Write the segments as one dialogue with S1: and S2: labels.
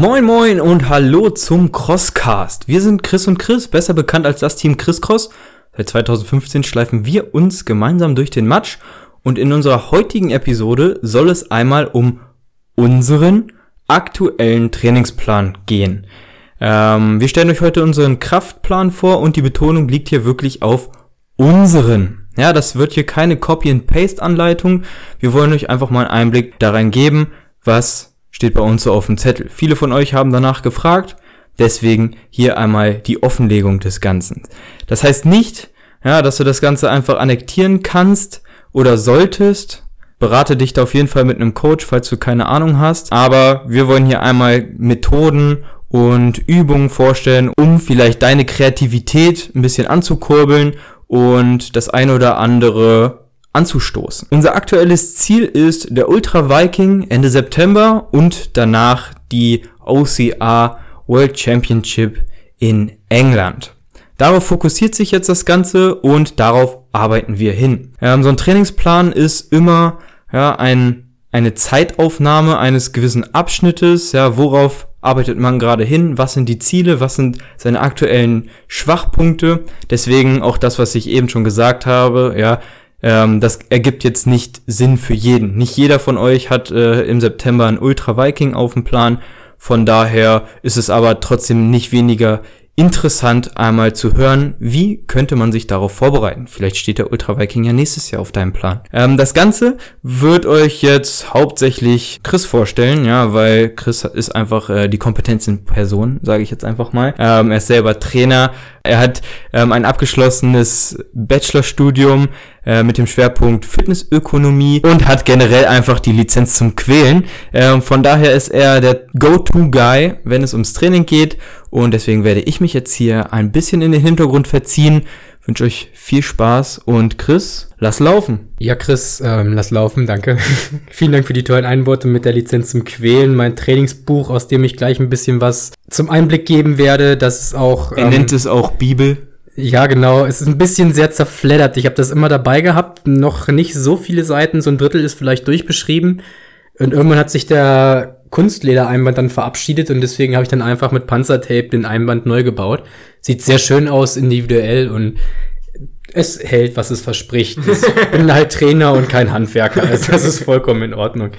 S1: Moin moin und hallo zum Crosscast. Wir sind Chris und Chris, besser bekannt als das Team Chris Cross. Seit 2015 schleifen wir uns gemeinsam durch den Matsch und in unserer heutigen Episode soll es einmal um unseren aktuellen Trainingsplan gehen. Ähm, wir stellen euch heute unseren Kraftplan vor und die Betonung liegt hier wirklich auf unseren. Ja, das wird hier keine Copy-and-Paste-Anleitung. Wir wollen euch einfach mal einen Einblick darin geben, was steht bei uns so auf dem Zettel. Viele von euch haben danach gefragt, deswegen hier einmal die Offenlegung des Ganzen. Das heißt nicht, ja, dass du das Ganze einfach annektieren kannst oder solltest. Berate dich da auf jeden Fall mit einem Coach, falls du keine Ahnung hast. Aber wir wollen hier einmal Methoden und Übungen vorstellen, um vielleicht deine Kreativität ein bisschen anzukurbeln und das eine oder andere anzustoßen. Unser aktuelles Ziel ist der Ultra Viking Ende September und danach die OCR World Championship in England. Darauf fokussiert sich jetzt das Ganze und darauf arbeiten wir hin. Ähm, so ein Trainingsplan ist immer ja, ein, eine Zeitaufnahme eines gewissen Abschnittes, ja, worauf arbeitet man gerade hin, was sind die Ziele, was sind seine aktuellen Schwachpunkte. Deswegen auch das, was ich eben schon gesagt habe, ja, ähm, das ergibt jetzt nicht Sinn für jeden. Nicht jeder von euch hat äh, im September ein Ultra Viking auf dem Plan. Von daher ist es aber trotzdem nicht weniger interessant einmal zu hören, wie könnte man sich darauf vorbereiten. Vielleicht steht der Ultra Viking ja nächstes Jahr auf deinem Plan. Ähm, das Ganze wird euch jetzt hauptsächlich Chris vorstellen, ja, weil Chris ist einfach äh, die Kompetenz in Person, sage ich jetzt einfach mal. Ähm, er ist selber Trainer. Er hat ähm, ein abgeschlossenes Bachelorstudium äh, mit dem Schwerpunkt Fitnessökonomie und hat generell einfach die Lizenz zum Quälen. Ähm, von daher ist er der Go-To-Guy, wenn es ums Training geht und deswegen werde ich mich jetzt hier ein bisschen in den Hintergrund verziehen. wünsche euch viel Spaß und Chris, lass laufen.
S2: Ja, Chris, ähm, lass laufen, danke. Vielen Dank für die tollen Einworte mit der Lizenz zum Quälen. Mein Trainingsbuch, aus dem ich gleich ein bisschen was zum Einblick geben werde, das ist auch.
S1: Er ähm, nennt es auch Bibel.
S2: Ja, genau. Es ist ein bisschen sehr zerfleddert. Ich habe das immer dabei gehabt. Noch nicht so viele Seiten. So ein Drittel ist vielleicht durchbeschrieben. Und irgendwann hat sich der Kunstledereinband dann verabschiedet und deswegen habe ich dann einfach mit Panzertape den Einband neu gebaut. Sieht sehr schön aus, individuell und es hält, was es verspricht. Ich bin halt Trainer und kein Handwerker, also das ist vollkommen in Ordnung.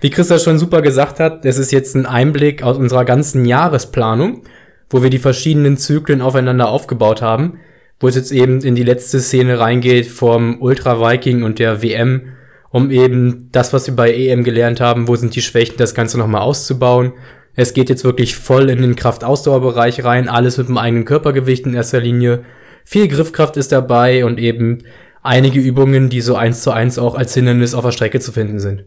S2: Wie Christa schon super gesagt hat, das ist jetzt ein Einblick aus unserer ganzen Jahresplanung, wo wir die verschiedenen Zyklen aufeinander aufgebaut haben, wo es jetzt eben in die letzte Szene reingeht vom Ultra Viking und der WM um eben das, was wir bei EM gelernt haben, wo sind die Schwächen, das Ganze nochmal auszubauen. Es geht jetzt wirklich voll in den Kraft-Ausdauerbereich rein, alles mit dem eigenen Körpergewicht in erster Linie. Viel Griffkraft ist dabei und eben einige Übungen, die so eins zu eins auch als Hindernis auf der Strecke zu finden sind.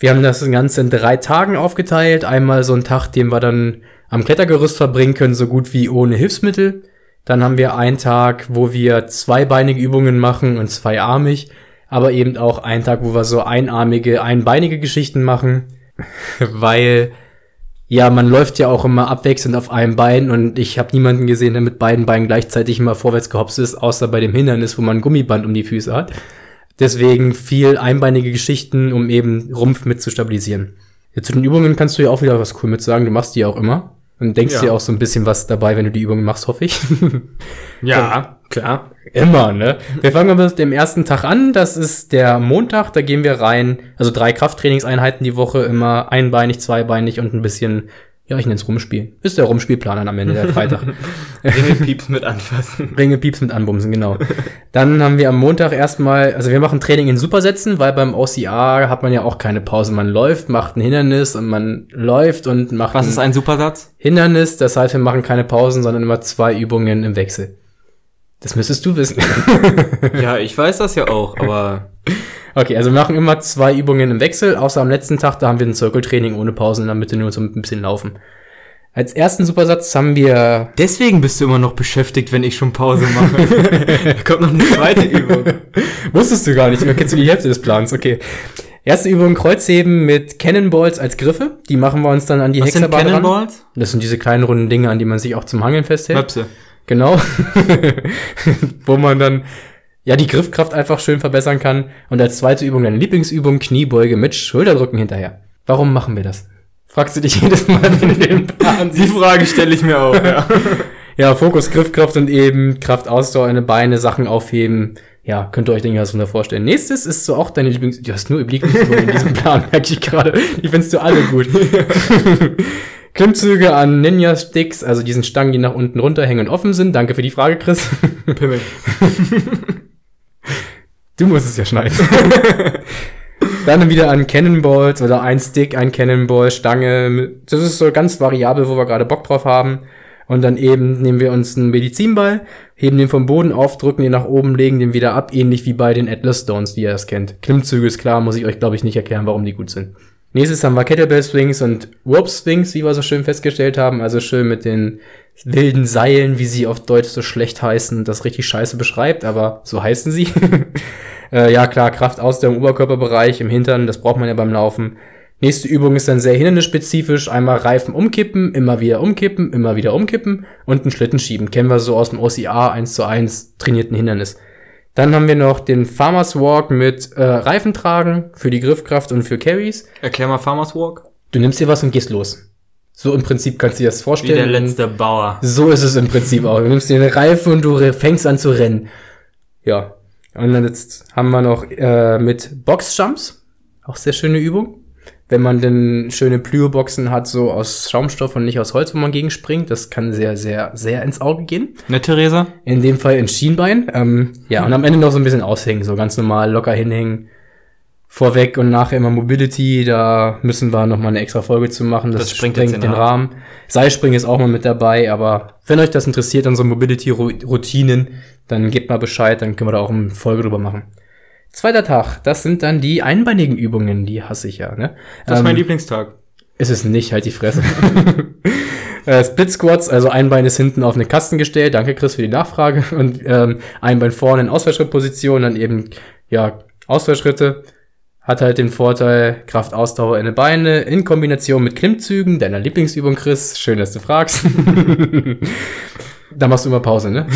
S2: Wir haben das Ganze in drei Tagen aufgeteilt. Einmal so einen Tag, den wir dann am Klettergerüst verbringen können, so gut wie ohne Hilfsmittel. Dann haben wir einen Tag, wo wir zweibeinige Übungen machen und zweiarmig aber eben auch einen Tag, wo wir so einarmige, einbeinige Geschichten machen, weil ja, man läuft ja auch immer abwechselnd auf einem Bein und ich habe niemanden gesehen, der mit beiden Beinen gleichzeitig immer vorwärts gehopst ist, außer bei dem Hindernis, wo man ein Gummiband um die Füße hat. Deswegen viel einbeinige Geschichten, um eben Rumpf mit zu stabilisieren. Ja, zu den Übungen kannst du ja auch wieder was cool mit sagen, du machst die auch immer. Und denkst ja. dir auch so ein bisschen was dabei, wenn du die Übungen machst, hoffe ich.
S1: ja, klar.
S2: Immer, ne? Wir fangen mit dem ersten Tag an. Das ist der Montag. Da gehen wir rein. Also drei Krafttrainingseinheiten die Woche, immer einbeinig, zweibeinig und ein bisschen ja, ich nenne es Rumspielen. Ist der Rumspielplan dann am Ende der Freitag.
S1: Ringelpieps mit anfassen.
S2: Ringelpieps mit anbumsen, genau. Dann haben wir am Montag erstmal, also wir machen Training in Supersätzen, weil beim OCR hat man ja auch keine Pause. Man läuft, macht ein Hindernis und man läuft und macht
S1: Was ist ein Supersatz?
S2: Hindernis, das heißt, wir machen keine Pausen, sondern immer zwei Übungen im Wechsel. Das müsstest du wissen.
S1: ja, ich weiß das ja auch, aber
S2: Okay, also wir machen immer zwei Übungen im Wechsel, außer am letzten Tag, da haben wir ein Zirkeltraining ohne Pausen in der Mitte nur so ein bisschen laufen. Als ersten Supersatz haben wir.
S1: Deswegen bist du immer noch beschäftigt, wenn ich schon Pause mache. da kommt noch eine zweite Übung.
S2: Wusstest du gar nicht, kennst du die Hälfte des Plans, okay. Erste Übung Kreuzheben mit Cannonballs als Griffe. Die machen wir uns dann an die
S1: Was Hexerbahn sind Cannonballs? Ran.
S2: Das sind diese kleinen runden Dinge, an die man sich auch zum Hangeln festhält.
S1: Möpse.
S2: Genau. Wo man dann ja, die Griffkraft einfach schön verbessern kann. Und als zweite Übung deine Lieblingsübung, Kniebeuge mit Schulterdrücken hinterher. Warum machen wir das? Fragst du dich jedes Mal, wenn du den Plan
S1: Die Frage stelle ich mir auch, ja.
S2: Ja, Fokus, Griffkraft und eben Kraft, Ausdauer, eine Beine, Sachen aufheben. Ja, könnt ihr euch, ich, was von vorstellen. Nächstes ist so auch deine Lieblings... Du hast nur Lieblingsübungen in diesem Plan, merke ich gerade. Die findest du alle gut. Klimmzüge an Ninja-Sticks, also diesen Stangen, die nach unten runterhängen und offen sind. Danke für die Frage, Chris.
S1: Pimmel.
S2: Du musst es ja schneiden. Dann wieder an Cannonballs oder ein Stick, ein Cannonball, Stange. Das ist so ganz variabel, wo wir gerade Bock drauf haben. Und dann eben nehmen wir uns einen Medizinball, heben den vom Boden auf, drücken den nach oben, legen den wieder ab, ähnlich wie bei den Atlas Stones, die ihr das kennt. Klimmzüge ist klar, muss ich euch, glaube ich, nicht erklären, warum die gut sind. Nächstes haben wir Kettlebell Swings und Rope Swings, wie wir so schön festgestellt haben. Also schön mit den wilden Seilen, wie sie auf Deutsch so schlecht heißen, das richtig scheiße beschreibt, aber so heißen sie. äh, ja klar, Kraft aus dem Oberkörperbereich, im Hintern, das braucht man ja beim Laufen. Nächste Übung ist dann sehr hindernisspezifisch. Einmal Reifen umkippen, immer wieder umkippen, immer wieder umkippen und einen Schlitten schieben. Kennen wir so aus dem OCA 1 zu 1 trainierten Hindernis. Dann haben wir noch den Farmers Walk mit äh, Reifen tragen für die Griffkraft und für Carries.
S1: Erklär mal Farmers Walk.
S2: Du nimmst dir was und gehst los. So im Prinzip kannst du dir das
S1: Wie
S2: vorstellen.
S1: der letzte Bauer.
S2: So ist es im Prinzip auch. Du nimmst dir eine Reife und du fängst an zu rennen. Ja. Und dann jetzt haben wir noch äh, mit Boxjumps. Auch sehr schöne Übung. Wenn man denn schöne Plyo-Boxen hat, so aus Schaumstoff und nicht aus Holz, wo man gegenspringt, das kann sehr, sehr, sehr ins Auge gehen.
S1: Ne, Theresa?
S2: In dem Fall ins Schienbein. Ähm, ja, und am Ende noch so ein bisschen aushängen, so ganz normal locker hinhängen. Vorweg und nachher immer Mobility, da müssen wir noch mal eine extra Folge zu machen. Das,
S1: Das sprengt, jetzt den
S2: den Rahmen. Seilspringen ist auch mal mit dabei, aber wenn euch das interessiert, unsere Mobility-Routinen, dann gebt mal Bescheid, dann können wir da auch eine Folge drüber machen. Zweiter Tag, das sind dann die einbeinigen Übungen, die hasse ich ja, ne?
S1: Das ist mein
S2: Ähm,
S1: Lieblingstag.
S2: ist es nicht, halt die Fresse. äh, Split Squats, also ein Bein ist hinten auf eine Kasten gestellt. Danke, Chris, für die Nachfrage. Und ähm, ein Bein vorne in Ausfallschrittposition, dann eben, ja, Ausfallschritte. Hat halt den Vorteil, Kraft, Ausdauer in den Beine in Kombination mit Klimmzügen, deiner Lieblingsübung, Chris. Schön, dass du fragst. da machst du immer Pause, ne?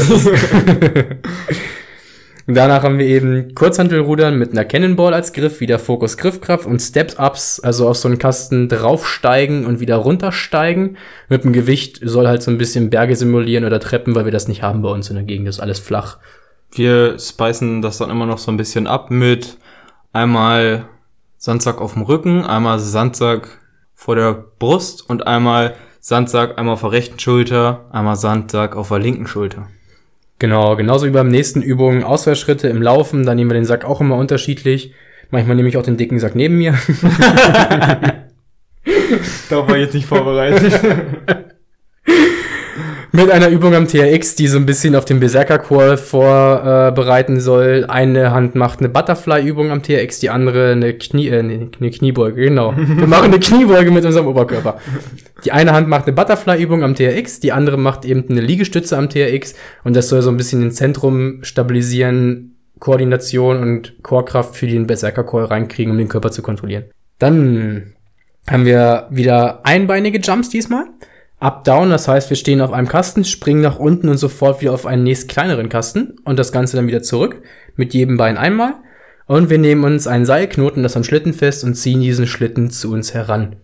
S2: Und Danach haben wir eben Kurzhantelrudern mit einer Cannonball als Griff, wieder Fokus Griffkraft und Step-Ups, also auf so einen Kasten draufsteigen und wieder runtersteigen. Mit dem Gewicht soll halt so ein bisschen Berge simulieren oder Treppen, weil wir das nicht haben bei uns in der Gegend, das ist alles flach.
S1: Wir speisen das dann immer noch so ein bisschen ab mit einmal Sandsack auf dem Rücken, einmal Sandsack vor der Brust und einmal Sandsack einmal auf der rechten Schulter, einmal Sandsack auf der linken Schulter.
S2: Genau, genauso wie beim nächsten Übungen Ausfallschritte im Laufen, da nehmen wir den Sack auch immer unterschiedlich. Manchmal nehme ich auch den dicken Sack neben mir.
S1: Darauf war ich jetzt nicht vorbereitet.
S2: Mit einer Übung am TRX, die so ein bisschen auf den Berserker Core vorbereiten soll. Eine Hand macht eine Butterfly-Übung am TRX, die andere eine, Knie, äh, eine Kniebeuge, genau. Wir machen eine Kniebeuge mit unserem Oberkörper. Die eine Hand macht eine Butterfly-Übung am TRX, die andere macht eben eine Liegestütze am TRX und das soll so ein bisschen den Zentrum stabilisieren, Koordination und Core-Kraft für den Berserker Core reinkriegen, um den Körper zu kontrollieren. Dann haben wir wieder einbeinige Jumps diesmal. Up-Down, das heißt, wir stehen auf einem Kasten, springen nach unten und sofort wieder auf einen nächst kleineren Kasten und das Ganze dann wieder zurück mit jedem Bein einmal. Und wir nehmen uns einen Seilknoten, das am Schlitten fest und ziehen diesen Schlitten zu uns heran.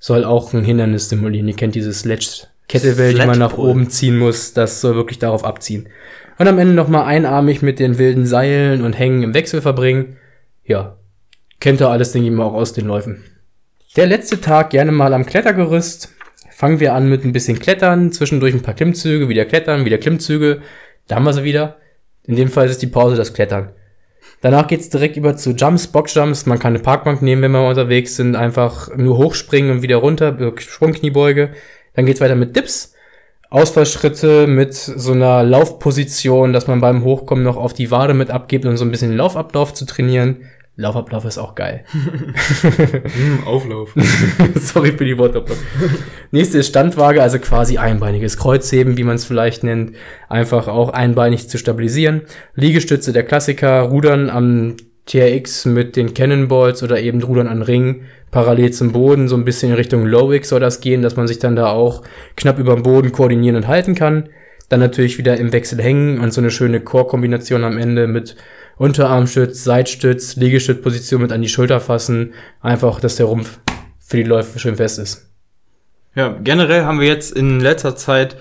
S2: Soll auch ein Hindernis simulieren. Ihr kennt diese Sledge Kettlebell, die man nach oben ziehen muss. Das soll wirklich darauf abziehen. Und am Ende nochmal einarmig mit den wilden Seilen und Hängen im Wechsel verbringen. Ja, kennt ihr alles, denke ich mal, auch aus den Läufen. Der letzte Tag gerne mal am Klettergerüst. Fangen wir an mit ein bisschen Klettern, zwischendurch ein paar Klimmzüge, wieder Klettern, wieder Klimmzüge. Da haben wir sie wieder. In dem Fall ist die Pause das Klettern. Danach geht's direkt über zu Jumps, Boxjumps. Man kann eine Parkbank nehmen, wenn wir unterwegs sind. Einfach nur hochspringen und wieder runter, Sprungkniebeuge. Dann geht's weiter mit Dips. Ausfallschritte mit so einer Laufposition, dass man beim Hochkommen noch auf die Wade mit abgibt, um so ein bisschen den Laufablauf zu trainieren. Laufablauf ist auch geil.
S1: Hm, Auflauf.
S2: Sorry für die Wortdoppelung. Nächste ist Standwaage, also quasi einbeiniges Kreuzheben, wie man es vielleicht nennt. Einfach auch einbeinig zu stabilisieren. Liegestütze der Klassiker, Rudern am TRX mit den Cannonballs oder eben Rudern an Ringen, parallel zum Boden, so ein bisschen in Richtung Low-X soll das gehen, dass man sich dann da auch knapp über dem Boden koordinieren und halten kann. Dann natürlich wieder im Wechsel hängen und so eine schöne Core-Kombination am Ende mit Unterarmstütz, Seitstütz, Liegestützposition mit an die Schulter fassen. Einfach, dass der Rumpf für die Läufe schön fest ist.
S1: Ja, generell haben wir jetzt in letzter Zeit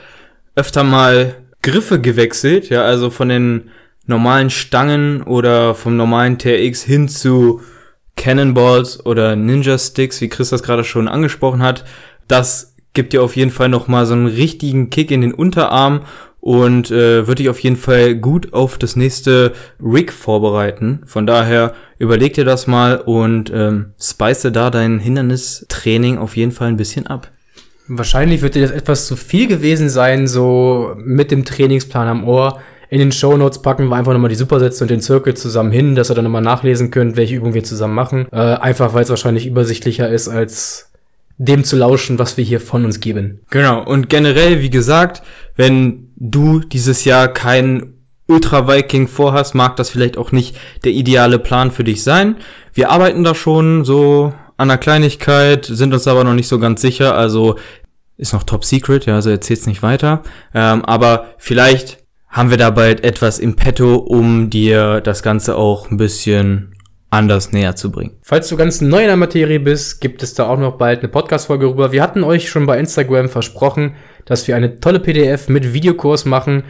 S1: öfter mal Griffe gewechselt, ja, also von den normalen Stangen oder vom normalen TRX hin zu Cannonballs oder Ninja Sticks, wie Chris das gerade schon angesprochen hat. Das gibt dir auf jeden Fall nochmal so einen richtigen Kick in den Unterarm und äh, würde dich auf jeden Fall gut auf das nächste Rig vorbereiten. Von daher überleg dir das mal und ähm, spice da dein Hindernistraining auf jeden Fall ein bisschen ab.
S2: Wahrscheinlich wird dir das etwas zu viel gewesen sein, so mit dem Trainingsplan am Ohr. In den Show Notes packen wir einfach nochmal die Supersätze und den Zirkel zusammen hin, dass ihr dann nochmal nachlesen könnt, welche Übungen wir zusammen machen. Äh, einfach weil es wahrscheinlich übersichtlicher ist, als dem zu lauschen, was wir hier von uns geben.
S1: Genau, und generell, wie gesagt, wenn du dieses Jahr keinen Ultra Viking vorhast, mag das vielleicht auch nicht der ideale Plan für dich sein. Wir arbeiten da schon so an einer Kleinigkeit, sind uns aber noch nicht so ganz sicher, also ist noch top secret, ja, also erzähl's nicht weiter. Ähm, aber vielleicht haben wir da bald etwas im Petto, um dir das Ganze auch ein bisschen anders näher zu bringen.
S2: Falls du ganz neu in der Materie bist, gibt es da auch noch bald eine Podcast-Folge rüber. Wir hatten euch schon bei Instagram versprochen, dass wir eine tolle PDF mit Videokurs machen.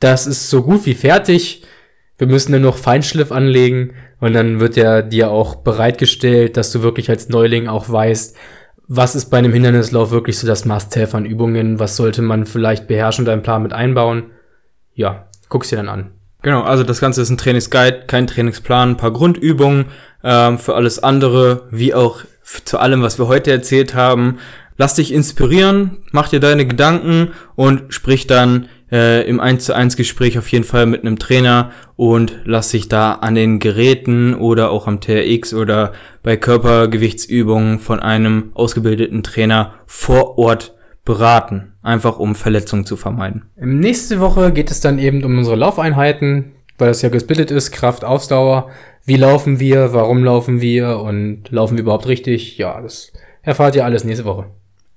S2: Das ist so gut wie fertig. Wir müssen nur noch Feinschliff anlegen und dann wird er dir auch bereitgestellt, dass du wirklich als Neuling auch weißt, was ist bei einem Hindernislauf wirklich so das Must-Have an Übungen, was sollte man vielleicht beherrschen und einen Plan mit einbauen. Ja, guck's dir dann an.
S1: Genau, also das Ganze ist ein Trainingsguide, kein Trainingsplan, ein paar Grundübungen ähm, für alles andere, wie auch zu allem, was wir heute erzählt haben. Lass dich inspirieren, mach dir deine Gedanken und sprich dann äh, im 1 zu 1 Gespräch auf jeden Fall mit einem Trainer und lass dich da an den Geräten oder auch am TRX oder bei Körpergewichtsübungen von einem ausgebildeten Trainer vor Ort beraten, einfach um Verletzungen zu vermeiden.
S2: Nächste Woche geht es dann eben um unsere Laufeinheiten, weil das ja gesplittet ist, Kraft, Ausdauer. Wie laufen wir, warum laufen wir und laufen wir überhaupt richtig? Ja, das erfahrt ihr alles nächste Woche.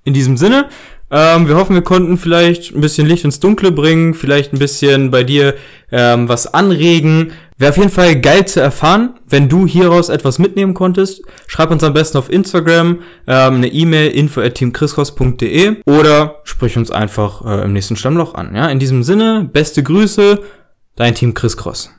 S1: In diesem Sinne, ähm, wir hoffen, wir konnten vielleicht ein bisschen Licht ins Dunkle bringen, vielleicht ein bisschen bei dir ähm, was anregen. Wäre auf jeden Fall geil zu erfahren, wenn du hieraus etwas mitnehmen konntest. Schreib uns am besten auf Instagram ähm, eine E-Mail info at teamchriscross.de oder sprich uns einfach äh, im nächsten Stammloch an. Ja, in diesem Sinne, beste Grüße, dein Team Chris Cross.